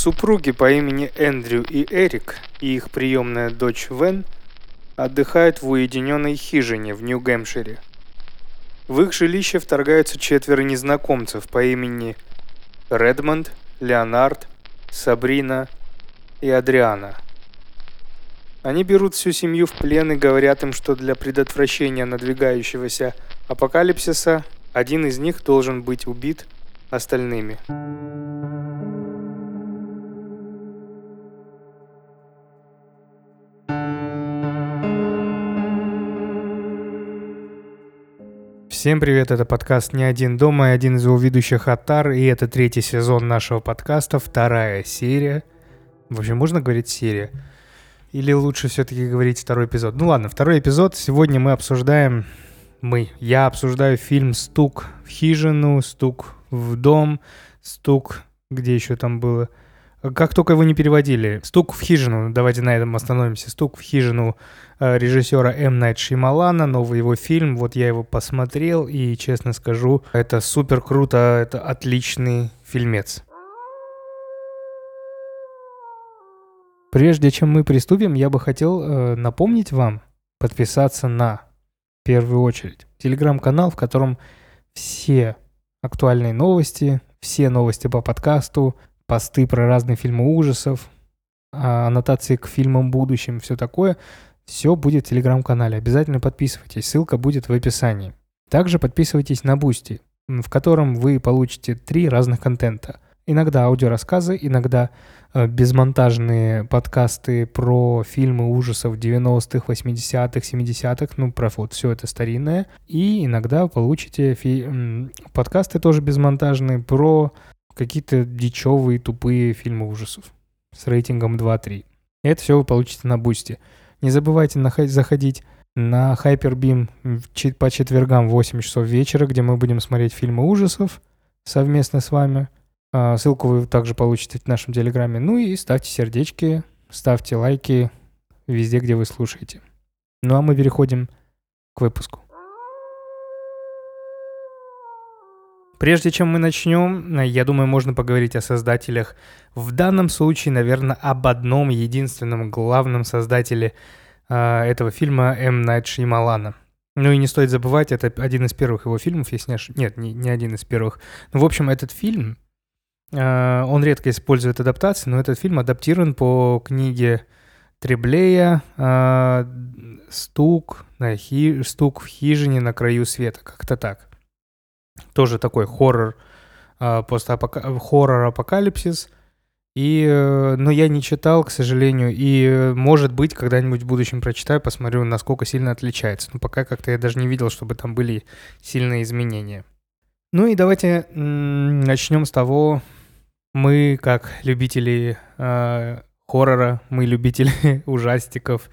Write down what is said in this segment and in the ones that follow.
Супруги по имени Эндрю и Эрик и их приемная дочь Вен отдыхают в уединенной хижине в Нью-Гэмпшире. В их жилище вторгаются четверо незнакомцев по имени Редмонд, Леонард, Сабрина и Адриана. Они берут всю семью в плен и говорят им, что для предотвращения надвигающегося апокалипсиса один из них должен быть убит остальными. Всем привет, это подкаст «Не один дома» и один из его ведущих Атар, и это третий сезон нашего подкаста, вторая серия. В общем, можно говорить серия? Или лучше все-таки говорить второй эпизод? Ну ладно, второй эпизод. Сегодня мы обсуждаем... Мы. Я обсуждаю фильм «Стук в хижину», «Стук в дом», «Стук...» Где еще там было? Как только его не переводили. «Стук в хижину», давайте на этом остановимся. «Стук в хижину» Э, режиссера М. Найт Шималана, новый его фильм. Вот я его посмотрел, и, честно скажу, это супер круто, это отличный фильмец. Прежде чем мы приступим, я бы хотел э, напомнить вам подписаться на, в первую очередь, телеграм-канал, в котором все актуальные новости, все новости по подкасту, посты про разные фильмы ужасов, а, аннотации к фильмам будущим, все такое – все будет в телеграм-канале. Обязательно подписывайтесь, ссылка будет в описании. Также подписывайтесь на Boosty, в котором вы получите три разных контента. Иногда аудиорассказы, иногда э, безмонтажные подкасты про фильмы ужасов 90-х, 80-х, 70-х, ну, про вот все это старинное. И иногда получите фи- подкасты тоже безмонтажные про какие-то дичевые, тупые фильмы ужасов с рейтингом 2-3. Это все вы получите на Boosty. Не забывайте заходить на Hyperbeam по четвергам в 8 часов вечера, где мы будем смотреть фильмы ужасов совместно с вами. А, ссылку вы также получите в нашем телеграме. Ну и ставьте сердечки, ставьте лайки везде, где вы слушаете. Ну а мы переходим к выпуску. Прежде чем мы начнем, я думаю, можно поговорить о создателях. В данном случае, наверное, об одном единственном главном создателе э, этого фильма М. Найт Шьямалана. Ну и не стоит забывать, это один из первых его фильмов, если не ошибаюсь. Нет, не, не один из первых. Ну, в общем, этот фильм, э, он редко использует адаптации, но этот фильм адаптирован по книге Треблея э, «Стук, на хи... «Стук в хижине на краю света», как-то так. Тоже такой хоррор, э, постапока... хоррор-апокалипсис. И, э, но я не читал, к сожалению, и, э, может быть, когда-нибудь в будущем прочитаю, посмотрю, насколько сильно отличается. Но пока как-то я даже не видел, чтобы там были сильные изменения. Ну и давайте начнем с того, мы, как любители э, хоррора, мы любители ужастиков,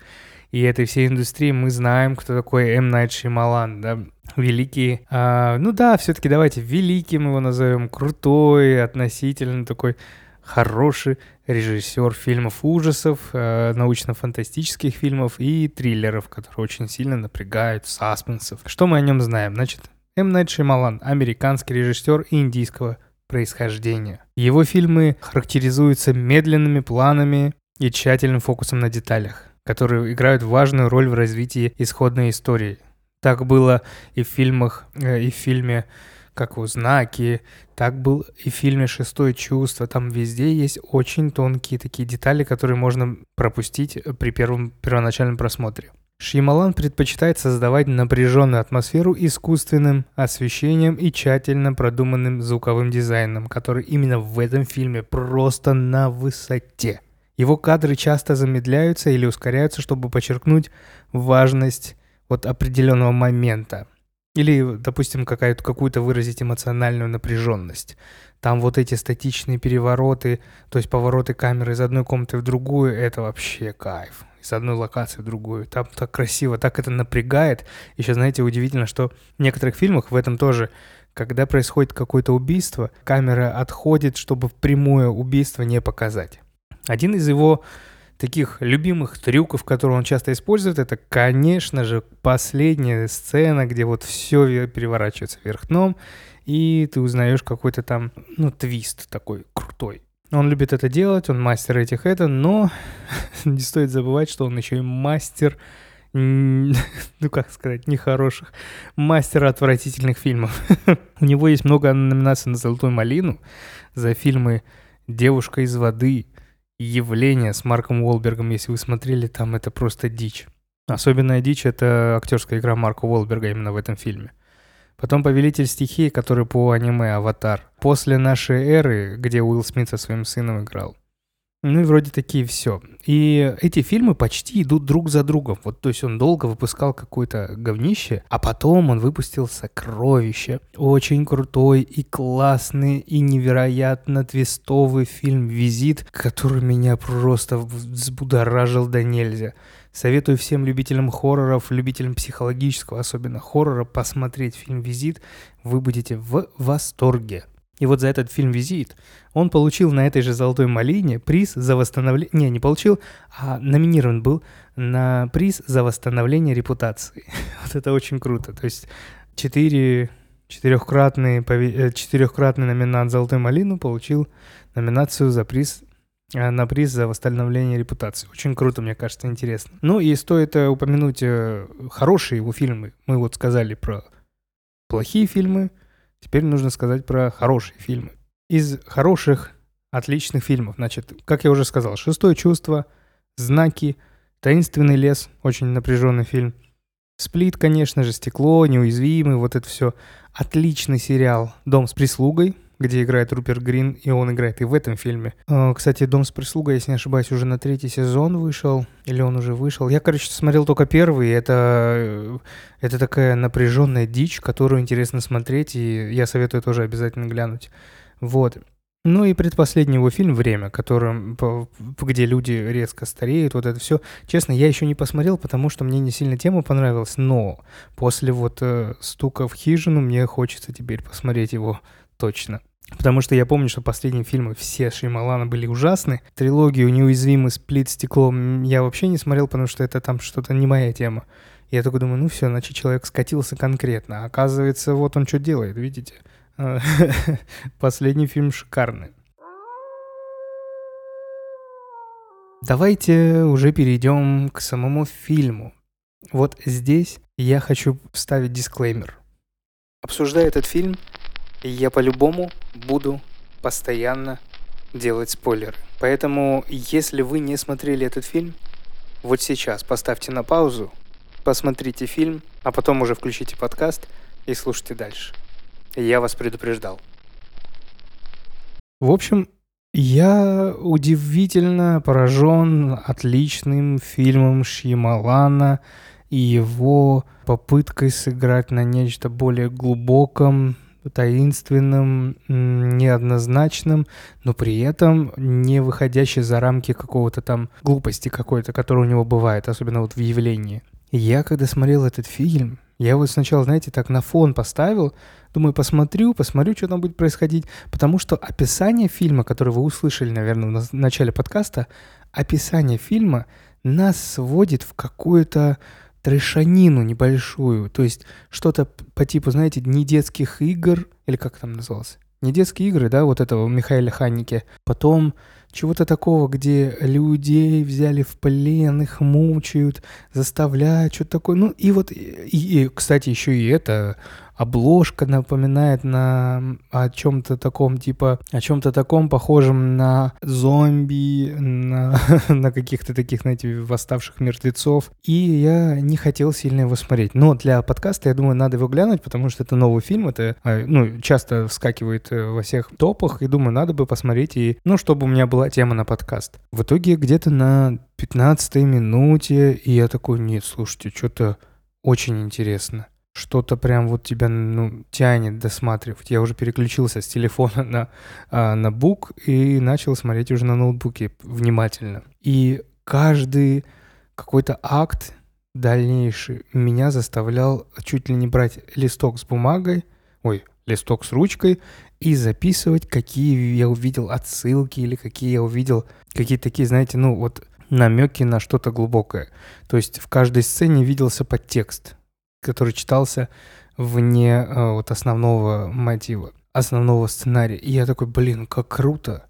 и этой всей индустрии мы знаем, кто такой М. Найт Шималан, да, великий. А, ну да, все-таки давайте великим его назовем, крутой, относительно такой хороший режиссер фильмов ужасов, э, научно-фантастических фильмов и триллеров, которые очень сильно напрягают, саспенсов. Что мы о нем знаем? Значит, М. Найт Шималан, американский режиссер индийского происхождения. Его фильмы характеризуются медленными планами и тщательным фокусом на деталях которые играют важную роль в развитии исходной истории. Так было и в фильмах, э, и в фильме как у знаки, так был и в фильме «Шестое чувство». Там везде есть очень тонкие такие детали, которые можно пропустить при первом первоначальном просмотре. Шьямалан предпочитает создавать напряженную атмосферу искусственным освещением и тщательно продуманным звуковым дизайном, который именно в этом фильме просто на высоте. Его кадры часто замедляются или ускоряются, чтобы подчеркнуть важность вот определенного момента. Или, допустим, какая-то, какую-то выразить эмоциональную напряженность. Там вот эти статичные перевороты, то есть повороты камеры из одной комнаты в другую, это вообще кайф. Из одной локации в другую. Там так красиво, так это напрягает. Еще, знаете, удивительно, что в некоторых фильмах в этом тоже когда происходит какое-то убийство, камера отходит, чтобы прямое убийство не показать. Один из его таких любимых трюков, которые он часто использует, это, конечно же, последняя сцена, где вот все переворачивается вверх дном, и ты узнаешь какой-то там, ну, твист такой крутой. Он любит это делать, он мастер этих это, но не стоит забывать, что он еще и мастер, ну как сказать, нехороших, мастер отвратительных фильмов. У него есть много номинаций на «Золотую малину» за фильмы «Девушка из воды», «Явление» с Марком Уолбергом, если вы смотрели, там это просто дичь. Особенная дичь — это актерская игра Марка Уолберга именно в этом фильме. Потом «Повелитель стихии», который по аниме «Аватар». После нашей эры, где Уилл Смит со своим сыном играл. Ну и вроде такие все. И эти фильмы почти идут друг за другом. Вот, то есть он долго выпускал какое-то говнище, а потом он выпустил «Сокровище». Очень крутой и классный и невероятно твистовый фильм «Визит», который меня просто взбудоражил до нельзя. Советую всем любителям хорроров, любителям психологического, особенно хоррора, посмотреть фильм «Визит». Вы будете в восторге. И вот за этот фильм «Визит» он получил на этой же «Золотой малине» приз за восстановление... Не, не получил, а номинирован был на приз за восстановление репутации. вот это очень круто. То есть четыре... Четырехкратный, э, четырехкратный номинант «Золотой малину» получил номинацию за приз Э, на приз за восстановление репутации. Очень круто, мне кажется, интересно. Ну и стоит э, упомянуть хорошие его фильмы. Мы вот сказали про плохие фильмы, теперь нужно сказать про хорошие фильмы. Из хороших, отличных фильмов, значит, как я уже сказал, «Шестое чувство», «Знаки», «Таинственный лес», очень напряженный фильм, «Сплит», конечно же, «Стекло», «Неуязвимый», вот это все. Отличный сериал «Дом с прислугой», где играет Руперт Грин, и он играет и в этом фильме. А, кстати, «Дом с прислугой», если не ошибаюсь, уже на третий сезон вышел, или он уже вышел. Я, короче, смотрел только первый, это, это такая напряженная дичь, которую интересно смотреть, и я советую тоже обязательно глянуть. Вот. Ну и предпоследний его фильм «Время», которым, где люди резко стареют, вот это все. Честно, я еще не посмотрел, потому что мне не сильно тема понравилась, но после вот э, «Стука в хижину» мне хочется теперь посмотреть его точно. Потому что я помню, что последние фильмы все Шеймалана были ужасны. Трилогию «Неуязвимый сплит стеклом» я вообще не смотрел, потому что это там что-то не моя тема. Я только думаю, ну все, значит, человек скатился конкретно. А оказывается, вот он что делает, видите? Последний фильм шикарный. Давайте уже перейдем к самому фильму. Вот здесь я хочу вставить дисклеймер. Обсуждая этот фильм, я по-любому буду постоянно делать спойлеры. Поэтому, если вы не смотрели этот фильм, вот сейчас поставьте на паузу, посмотрите фильм, а потом уже включите подкаст и слушайте дальше. Я вас предупреждал. В общем, я удивительно поражен отличным фильмом Шьямалана и его попыткой сыграть на нечто более глубоком, таинственным, неоднозначным, но при этом не выходящий за рамки какого-то там глупости какой-то, которая у него бывает, особенно вот в явлении. Я когда смотрел этот фильм, я вот сначала, знаете, так на фон поставил, думаю, посмотрю, посмотрю, что там будет происходить, потому что описание фильма, которое вы услышали, наверное, в начале подкаста, описание фильма нас сводит в какую-то трешанину небольшую, то есть что-то по типу, знаете, не детских игр, или как там называлось? Не детские игры, да, вот этого Михаила Ханнике. Потом чего-то такого, где людей взяли в плен, их мучают, заставляют, что-то такое. Ну и вот, и, и, кстати, еще и это обложка напоминает на о чем-то таком, типа, о чем-то таком похожем на зомби, на, на каких-то таких, знаете, восставших мертвецов. И я не хотел сильно его смотреть. Но для подкаста, я думаю, надо его глянуть, потому что это новый фильм, это, а, ну, часто вскакивает э, во всех топах, и думаю, надо бы посмотреть, и, ну, чтобы у меня была тема на подкаст. В итоге где-то на 15 минуте, и я такой, нет, слушайте, что-то очень интересно что-то прям вот тебя ну, тянет досматривать. Я уже переключился с телефона на, а, на бук и начал смотреть уже на ноутбуке внимательно. И каждый какой-то акт дальнейший меня заставлял чуть ли не брать листок с бумагой, ой, листок с ручкой и записывать, какие я увидел отсылки или какие я увидел, какие такие, знаете, ну вот намеки на что-то глубокое. То есть в каждой сцене виделся подтекст который читался вне э, вот основного мотива, основного сценария. И я такой, блин, как круто.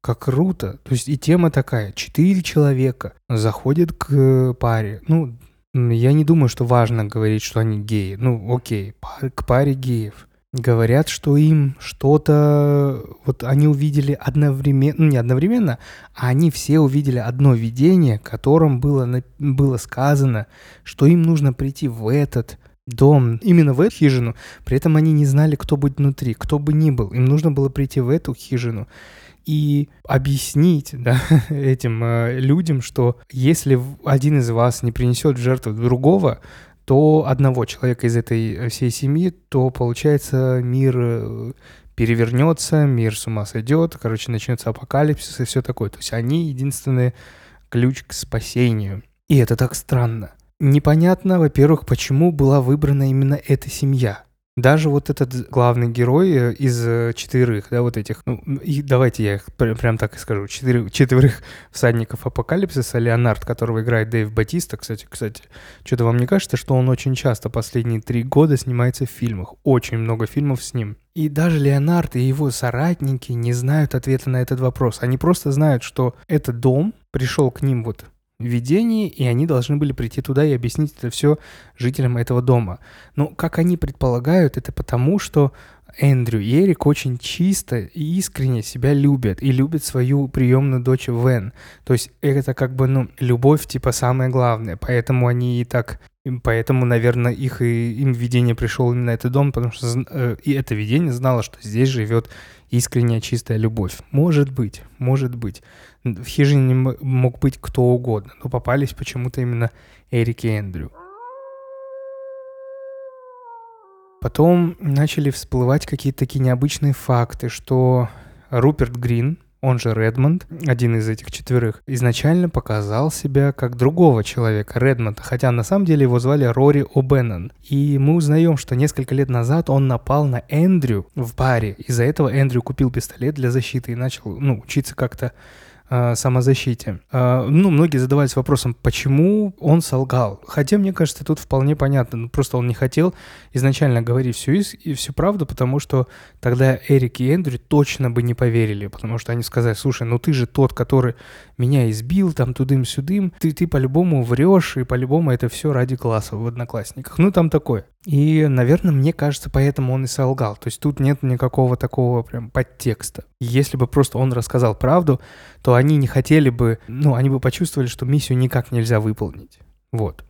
как круто. То есть и тема такая. Четыре человека заходят к паре. Ну, я не думаю, что важно говорить, что они геи. Ну, окей, к паре геев. Говорят, что им что-то... Вот они увидели одновременно... Ну, не одновременно, а они все увидели одно видение, которым было, было сказано, что им нужно прийти в этот дом, именно в эту хижину. При этом они не знали, кто будет внутри, кто бы ни был. Им нужно было прийти в эту хижину и объяснить да, этим э, людям, что если один из вас не принесет жертву другого, то одного человека из этой э, всей семьи, то получается мир э, перевернется, мир с ума сойдет, короче, начнется апокалипсис и все такое. То есть они единственный ключ к спасению. И это так странно. Непонятно, во-первых, почему была выбрана именно эта семья. Даже вот этот главный герой э, из э, четверых, да, вот этих, ну, и давайте я их пр- прям так и скажу, четыре, четверых всадников апокалипсиса, Леонард, которого играет Дэйв Батиста, кстати, кстати, что-то вам не кажется, что он очень часто последние три года снимается в фильмах, очень много фильмов с ним. И даже Леонард и его соратники не знают ответа на этот вопрос. Они просто знают, что этот дом пришел к ним вот видении, и они должны были прийти туда и объяснить это все жителям этого дома. Но, как они предполагают, это потому, что Эндрю и Эрик очень чисто и искренне себя любят и любят свою приемную дочь Вен. То есть это как бы, ну, любовь типа самое главное, поэтому они и так Поэтому, наверное, их и им видение пришел именно этот дом, потому что э, и это видение знало, что здесь живет искренняя чистая любовь. Может быть, может быть. В хижине мог быть кто угодно, но попались почему-то именно Эрик и Эндрю. Потом начали всплывать какие-то такие необычные факты, что Руперт Грин, он же Редмонд, один из этих четверых, изначально показал себя как другого человека, Редмонда, хотя на самом деле его звали Рори О'Беннон. И мы узнаем, что несколько лет назад он напал на Эндрю в баре. Из-за этого Эндрю купил пистолет для защиты и начал, ну, учиться как-то э, самозащите. Э, ну, многие задавались вопросом, почему он солгал. Хотя, мне кажется, тут вполне понятно. Ну, просто он не хотел изначально говорить всю, и всю правду, потому что тогда Эрик и Эндрю точно бы не поверили, потому что они сказали, слушай, ну ты же тот, который меня избил, там тудым-сюдым, ты, ты по-любому врешь, и по-любому это все ради класса в Одноклассниках. Ну, там такое. И, наверное, мне кажется, поэтому он и солгал. То есть тут нет никакого такого прям подтекста. Если бы просто он рассказал правду, то они не хотели бы, ну, они бы почувствовали, что миссию никак нельзя выполнить. Вот.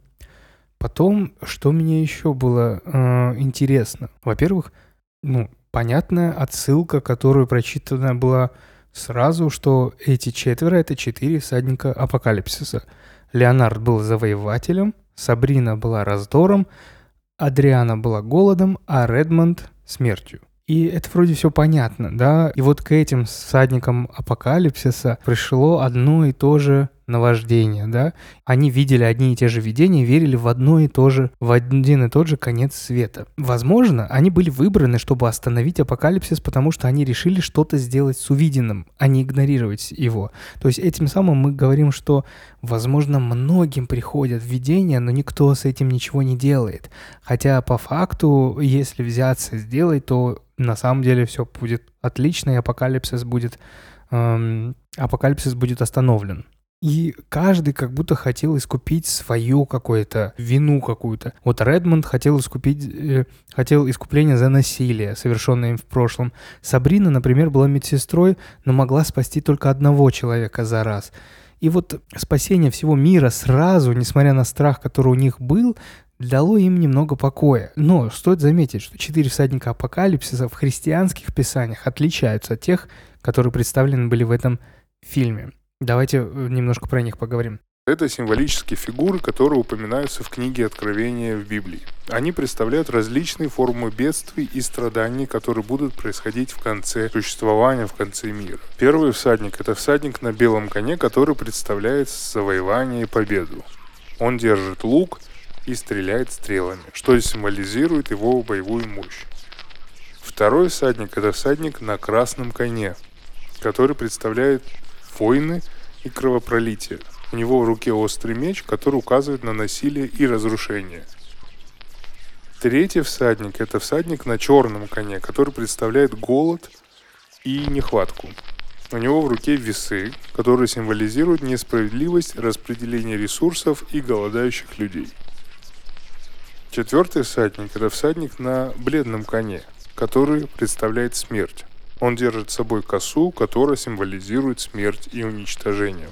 Потом, что мне еще было э, интересно? Во-первых, ну, понятная отсылка, которую прочитана была сразу, что эти четверо — это четыре всадника апокалипсиса. Леонард был завоевателем, Сабрина была раздором, Адриана была голодом, а Редмонд — смертью. И это вроде все понятно, да? И вот к этим всадникам апокалипсиса пришло одно и то же наваждение, да? Они видели одни и те же видения, верили в одно и то же, в один и тот же конец света. Возможно, они были выбраны, чтобы остановить апокалипсис, потому что они решили что-то сделать с увиденным, а не игнорировать его. То есть этим самым мы говорим, что, возможно, многим приходят видения, но никто с этим ничего не делает. Хотя по факту, если взяться сделать, то на самом деле все будет отлично, и апокалипсис будет, эм, апокалипсис будет остановлен. И каждый как будто хотел искупить свою какую-то вину какую-то. Вот Редмонд хотел искупить, э, хотел искупление за насилие, совершенное им в прошлом. Сабрина, например, была медсестрой, но могла спасти только одного человека за раз. И вот спасение всего мира сразу, несмотря на страх, который у них был, дало им немного покоя. Но стоит заметить, что четыре всадника апокалипсиса в христианских писаниях отличаются от тех, которые представлены были в этом фильме. Давайте э, немножко про них поговорим. Это символические фигуры, которые упоминаются в книге Откровения в Библии. Они представляют различные формы бедствий и страданий, которые будут происходить в конце существования, в конце мира. Первый всадник – это всадник на белом коне, который представляет завоевание и победу. Он держит лук и стреляет стрелами, что символизирует его боевую мощь. Второй всадник – это всадник на красном коне, который представляет войны и кровопролитие. У него в руке острый меч, который указывает на насилие и разрушение. Третий всадник – это всадник на черном коне, который представляет голод и нехватку. У него в руке весы, которые символизируют несправедливость распределения ресурсов и голодающих людей. Четвертый всадник – это всадник на бледном коне, который представляет смерть. Он держит с собой косу, которая символизирует смерть и уничтожение.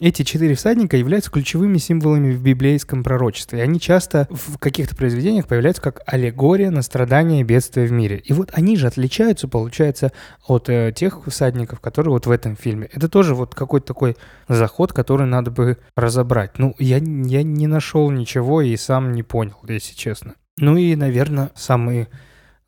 Эти четыре всадника являются ключевыми символами в библейском пророчестве. Они часто в каких-то произведениях появляются как аллегория на страдания и бедствия в мире. И вот они же отличаются, получается, от э, тех всадников, которые вот в этом фильме. Это тоже вот какой-то такой заход, который надо бы разобрать. Ну, я, я не нашел ничего и сам не понял, если честно. Ну и, наверное, самый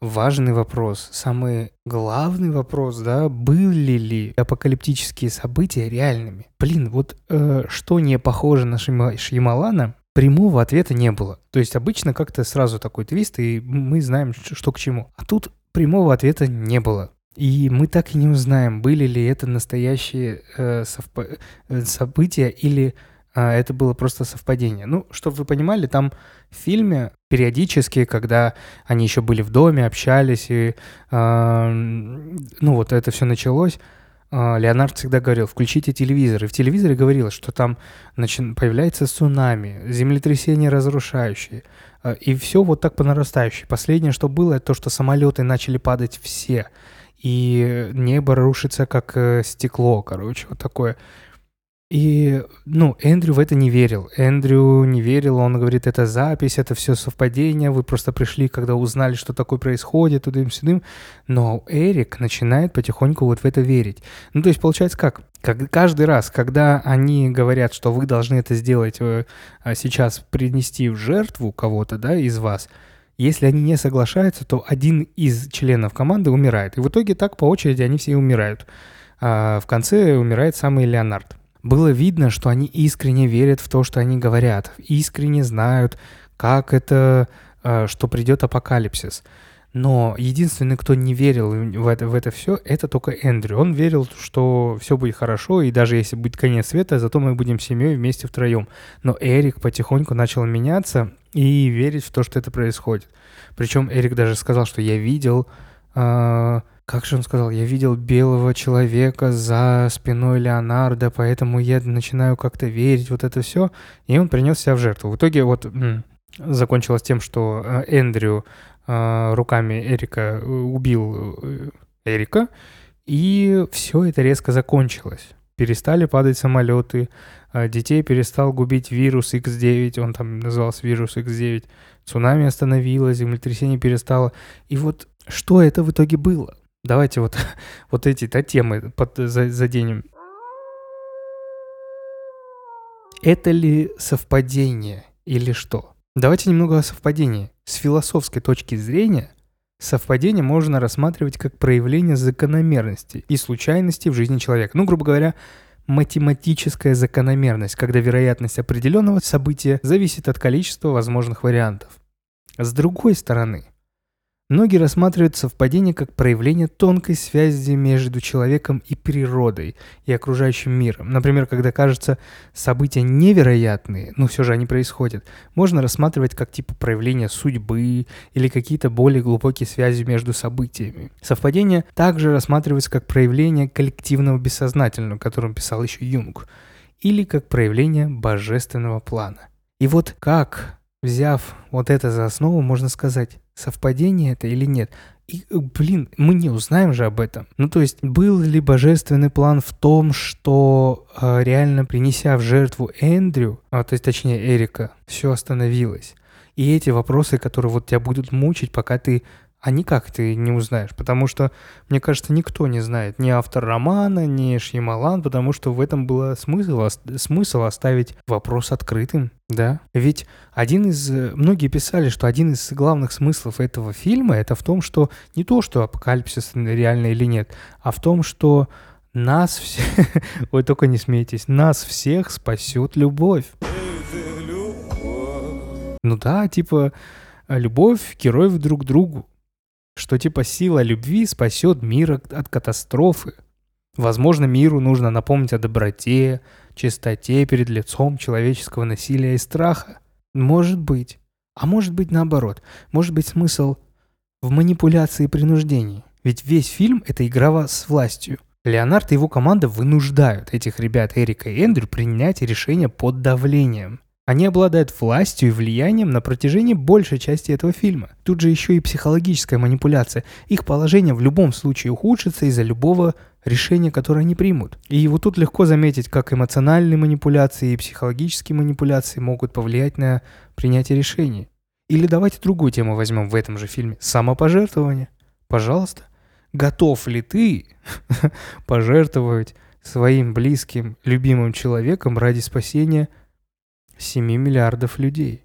важный вопрос, самый главный вопрос, да, были ли апокалиптические события реальными? Блин, вот э, что не похоже на Шима, Шьямалана, прямого ответа не было. То есть обычно как-то сразу такой твист, и мы знаем, что к чему. А тут прямого ответа не было. И мы так и не узнаем, были ли это настоящие э, совп... Э, события или а, это было просто совпадение. Ну, чтобы вы понимали, там в фильме периодически, когда они еще были в доме, общались, и, э, ну, вот это все началось, э, Леонард всегда говорил, включите телевизор. И в телевизоре говорилось, что там начи- появляется цунами, землетрясения разрушающие. Э, и все вот так по нарастающей. Последнее, что было, это то, что самолеты начали падать все. И небо рушится, как э, стекло, короче, вот такое. И, ну, Эндрю в это не верил. Эндрю не верил, он говорит, это запись, это все совпадение, вы просто пришли, когда узнали, что такое происходит, тудым-сюдым. Но Эрик начинает потихоньку вот в это верить. Ну, то есть, получается как? как каждый раз, когда они говорят, что вы должны это сделать э, а сейчас, принести в жертву кого-то, да, из вас, если они не соглашаются, то один из членов команды умирает. И в итоге так по очереди они все умирают. А в конце умирает самый Леонард. Было видно, что они искренне верят в то, что они говорят, искренне знают, как это, э, что придет апокалипсис. Но единственный, кто не верил в это, в это все, это только Эндрю. Он верил, что все будет хорошо, и даже если будет конец света, зато мы будем семьей вместе втроем. Но Эрик потихоньку начал меняться и верить в то, что это происходит. Причем Эрик даже сказал, что я видел э, как же он сказал, я видел белого человека за спиной Леонардо, поэтому я начинаю как-то верить, вот это все. И он принес себя в жертву. В итоге вот закончилось тем, что э, Эндрю э, руками Эрика э, убил Эрика, и все это резко закончилось. Перестали падать самолеты, детей перестал губить вирус X9, он там назывался вирус X9, цунами остановилось, землетрясение перестало. И вот что это в итоге было? Давайте вот, вот эти да, темы под, заденем. Это ли совпадение или что? Давайте немного о совпадении. С философской точки зрения совпадение можно рассматривать как проявление закономерности и случайности в жизни человека. Ну, грубо говоря, математическая закономерность, когда вероятность определенного события зависит от количества возможных вариантов. С другой стороны, Многие рассматривают совпадение как проявление тонкой связи между человеком и природой, и окружающим миром. Например, когда кажется события невероятные, но все же они происходят, можно рассматривать как типа проявление судьбы или какие-то более глубокие связи между событиями. Совпадение также рассматривается как проявление коллективного бессознательного, о котором писал еще Юнг, или как проявление божественного плана. И вот как, взяв вот это за основу, можно сказать, совпадение это или нет. И, э, блин, мы не узнаем же об этом. Ну, то есть, был ли божественный план в том, что э, реально принеся в жертву Эндрю, а, то есть, точнее, Эрика, все остановилось? И эти вопросы, которые вот тебя будут мучить, пока ты а никак ты не узнаешь, потому что, мне кажется, никто не знает, ни автор романа, ни Шьямалан, потому что в этом был смысл, смысл оставить вопрос открытым, да. Ведь один из... Многие писали, что один из главных смыслов этого фильма это в том, что не то, что апокалипсис реально или нет, а в том, что нас все... Ой, только не смейтесь. Нас всех спасет любовь. Ну да, типа, любовь героев друг к другу что типа сила любви спасет мир от катастрофы. Возможно, миру нужно напомнить о доброте, чистоте перед лицом человеческого насилия и страха. Может быть. А может быть наоборот. Может быть смысл в манипуляции и принуждении. Ведь весь фильм — это игра с властью. Леонард и его команда вынуждают этих ребят Эрика и Эндрю принять решение под давлением. Они обладают властью и влиянием на протяжении большей части этого фильма. Тут же еще и психологическая манипуляция. Их положение в любом случае ухудшится из-за любого решения, которое они примут. И вот тут легко заметить, как эмоциональные манипуляции и психологические манипуляции могут повлиять на принятие решений. Или давайте другую тему возьмем в этом же фильме. Самопожертвование. Пожалуйста. Готов ли ты пожертвовать своим близким, любимым человеком ради спасения 7 миллиардов людей.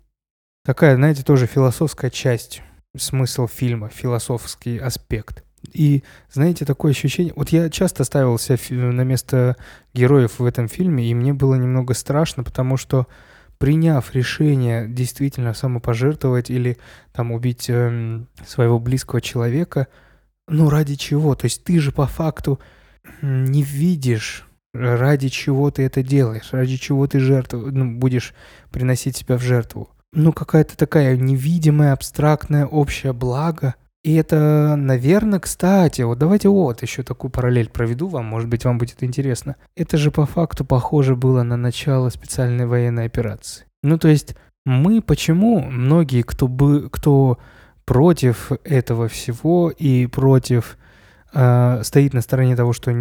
Такая, знаете, тоже философская часть, смысл фильма, философский аспект. И, знаете, такое ощущение... Вот я часто ставил себя на место героев в этом фильме, и мне было немного страшно, потому что приняв решение действительно самопожертвовать или там убить э, своего близкого человека, ну ради чего? То есть ты же по факту не видишь ради чего ты это делаешь, ради чего ты жертву, ну, будешь приносить себя в жертву. Ну, какая-то такая невидимая, абстрактная, общее благо. И это, наверное, кстати, вот давайте вот еще такую параллель проведу вам, может быть, вам будет интересно. Это же по факту похоже было на начало специальной военной операции. Ну, то есть мы почему, многие, кто, бы, кто против этого всего и против э, стоит на стороне того, что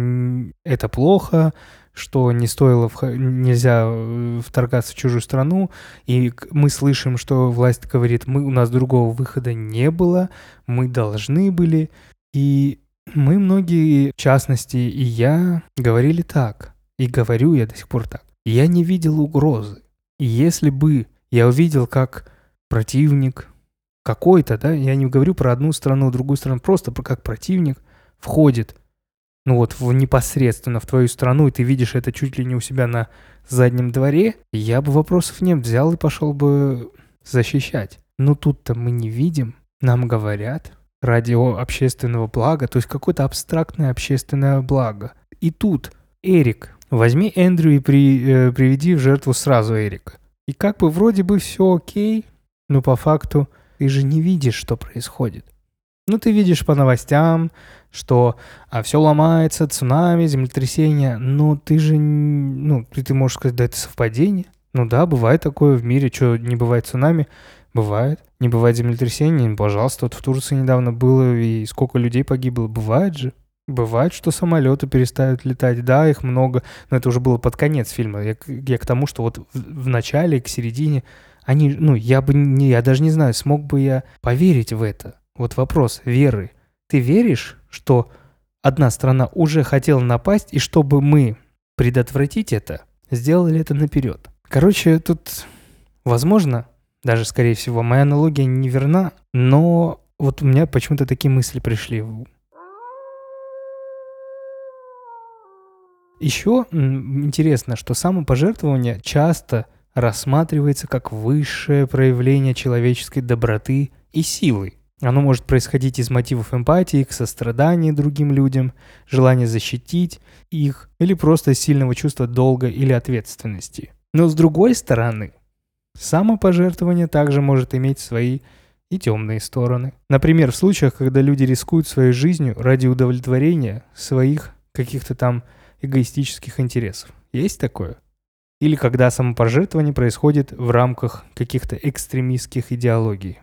это плохо, что не стоило, нельзя э, вторгаться в чужую страну, и мы слышим, что власть говорит, мы, у нас другого выхода не было, мы должны были, и мы многие, в частности, и я, говорили так, и говорю я до сих пор так. Я не видел угрозы. И если бы я увидел, как противник какой-то, да, я не говорю про одну страну, другую страну, просто как противник входит, ну вот, в непосредственно в твою страну, и ты видишь это чуть ли не у себя на заднем дворе, я бы вопросов не взял и пошел бы защищать. Но тут-то мы не видим, нам говорят ради общественного блага, то есть какое-то абстрактное общественное благо. И тут, Эрик, возьми Эндрю и при, э, приведи в жертву сразу Эрика. И как бы вроде бы все окей, но по факту ты же не видишь, что происходит. Ну, ты видишь по новостям, что а, все ломается, цунами, землетрясение, но ты же, ну, ты, ты можешь сказать, да, это совпадение. Ну да, бывает такое в мире, что не бывает цунами, бывает. Не бывает землетрясений, пожалуйста, вот в Турции недавно было, и сколько людей погибло, бывает же. Бывает, что самолеты перестают летать, да, их много, но это уже было под конец фильма. Я, я к тому, что вот в, в начале, к середине, они, ну, я бы не, я даже не знаю, смог бы я поверить в это. Вот вопрос веры. Ты веришь, что одна страна уже хотела напасть, и чтобы мы предотвратить это, сделали это наперед? Короче, тут, возможно, даже, скорее всего, моя аналогия не верна, но вот у меня почему-то такие мысли пришли. Еще интересно, что самопожертвование часто рассматривается как высшее проявление человеческой доброты и силы. Оно может происходить из мотивов эмпатии, к состраданию другим людям, желания защитить их или просто сильного чувства долга или ответственности. Но с другой стороны, самопожертвование также может иметь свои и темные стороны. Например, в случаях, когда люди рискуют своей жизнью ради удовлетворения своих каких-то там эгоистических интересов. Есть такое? Или когда самопожертвование происходит в рамках каких-то экстремистских идеологий.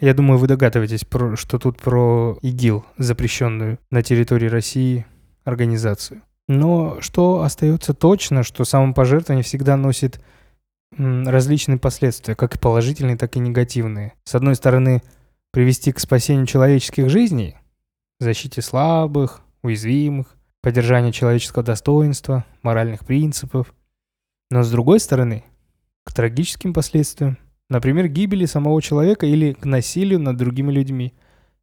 Я думаю, вы догадываетесь, про, что тут про ИГИЛ, запрещенную на территории России организацию. Но что остается точно, что самопожертвование всегда носит различные последствия, как положительные, так и негативные. С одной стороны, привести к спасению человеческих жизней, защите слабых, уязвимых, поддержанию человеческого достоинства, моральных принципов. Но с другой стороны, к трагическим последствиям, Например, гибели самого человека или к насилию над другими людьми,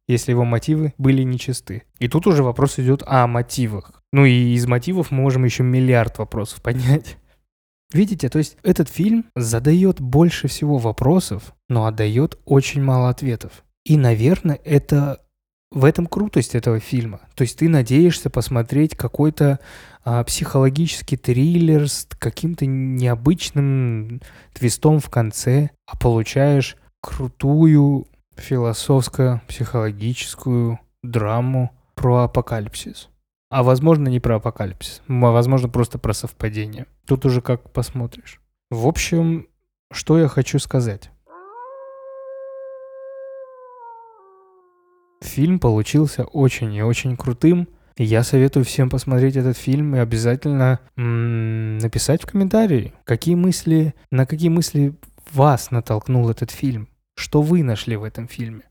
если его мотивы были нечисты. И тут уже вопрос идет о мотивах. Ну и из мотивов мы можем еще миллиард вопросов поднять. Видите, то есть этот фильм задает больше всего вопросов, но отдает очень мало ответов. И, наверное, это в этом крутость этого фильма. То есть ты надеешься посмотреть какой-то психологический триллер с каким-то необычным твистом в конце, а получаешь крутую философско-психологическую драму про апокалипсис. А возможно, не про апокалипсис. А Возможно, просто про совпадение. Тут уже как посмотришь. В общем, что я хочу сказать. Фильм получился очень и очень крутым. Я советую всем посмотреть этот фильм и обязательно м, написать в комментарии, какие мысли, на какие мысли вас натолкнул этот фильм, что вы нашли в этом фильме.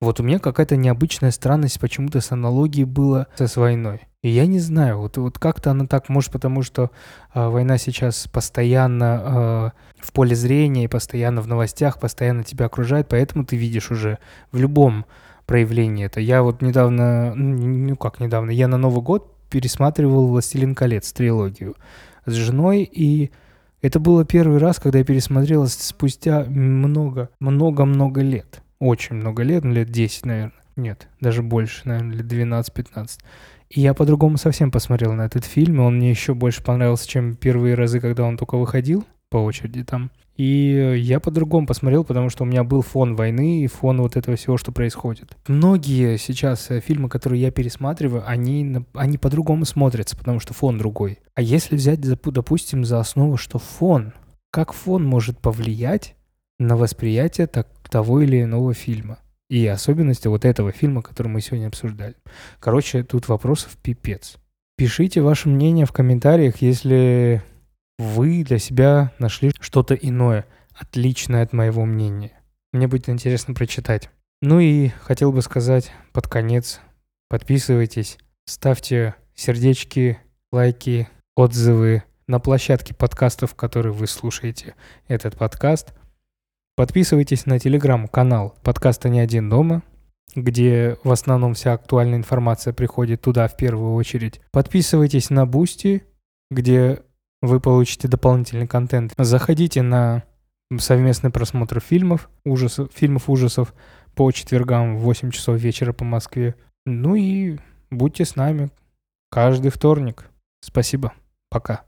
Вот у меня какая-то необычная странность почему-то с аналогией была с войной. И я не знаю, вот, вот как-то она так, может потому что а, война сейчас постоянно а, в поле зрения постоянно в новостях, постоянно тебя окружает, поэтому ты видишь уже в любом проявлении это. Я вот недавно, ну ну как недавно, я на Новый год пересматривал «Властелин колец» трилогию с женой, и это было первый раз, когда я пересмотрел спустя много, много-много лет. Очень много лет, ну, лет 10, наверное. Нет, даже больше, наверное, лет 12-15. И я по-другому совсем посмотрел на этот фильм, и он мне еще больше понравился, чем первые разы, когда он только выходил по очереди там. И я по-другому посмотрел, потому что у меня был фон войны и фон вот этого всего, что происходит. Многие сейчас э, фильмы, которые я пересматриваю, они, они по-другому смотрятся, потому что фон другой. А если взять, допу- допустим, за основу, что фон, как фон может повлиять на восприятие так, того или иного фильма? И особенности вот этого фильма, который мы сегодня обсуждали. Короче, тут вопросов пипец. Пишите ваше мнение в комментариях, если вы для себя нашли что-то иное, отличное от моего мнения. Мне будет интересно прочитать. Ну и хотел бы сказать под конец, подписывайтесь, ставьте сердечки, лайки, отзывы на площадке подкастов, в которой вы слушаете этот подкаст. Подписывайтесь на телеграм-канал подкаста «Не один дома», где в основном вся актуальная информация приходит туда в первую очередь. Подписывайтесь на Boosty, где вы получите дополнительный контент. Заходите на совместный просмотр фильмов, ужасов, фильмов ужасов по четвергам в 8 часов вечера по Москве. Ну и будьте с нами каждый вторник. Спасибо. Пока.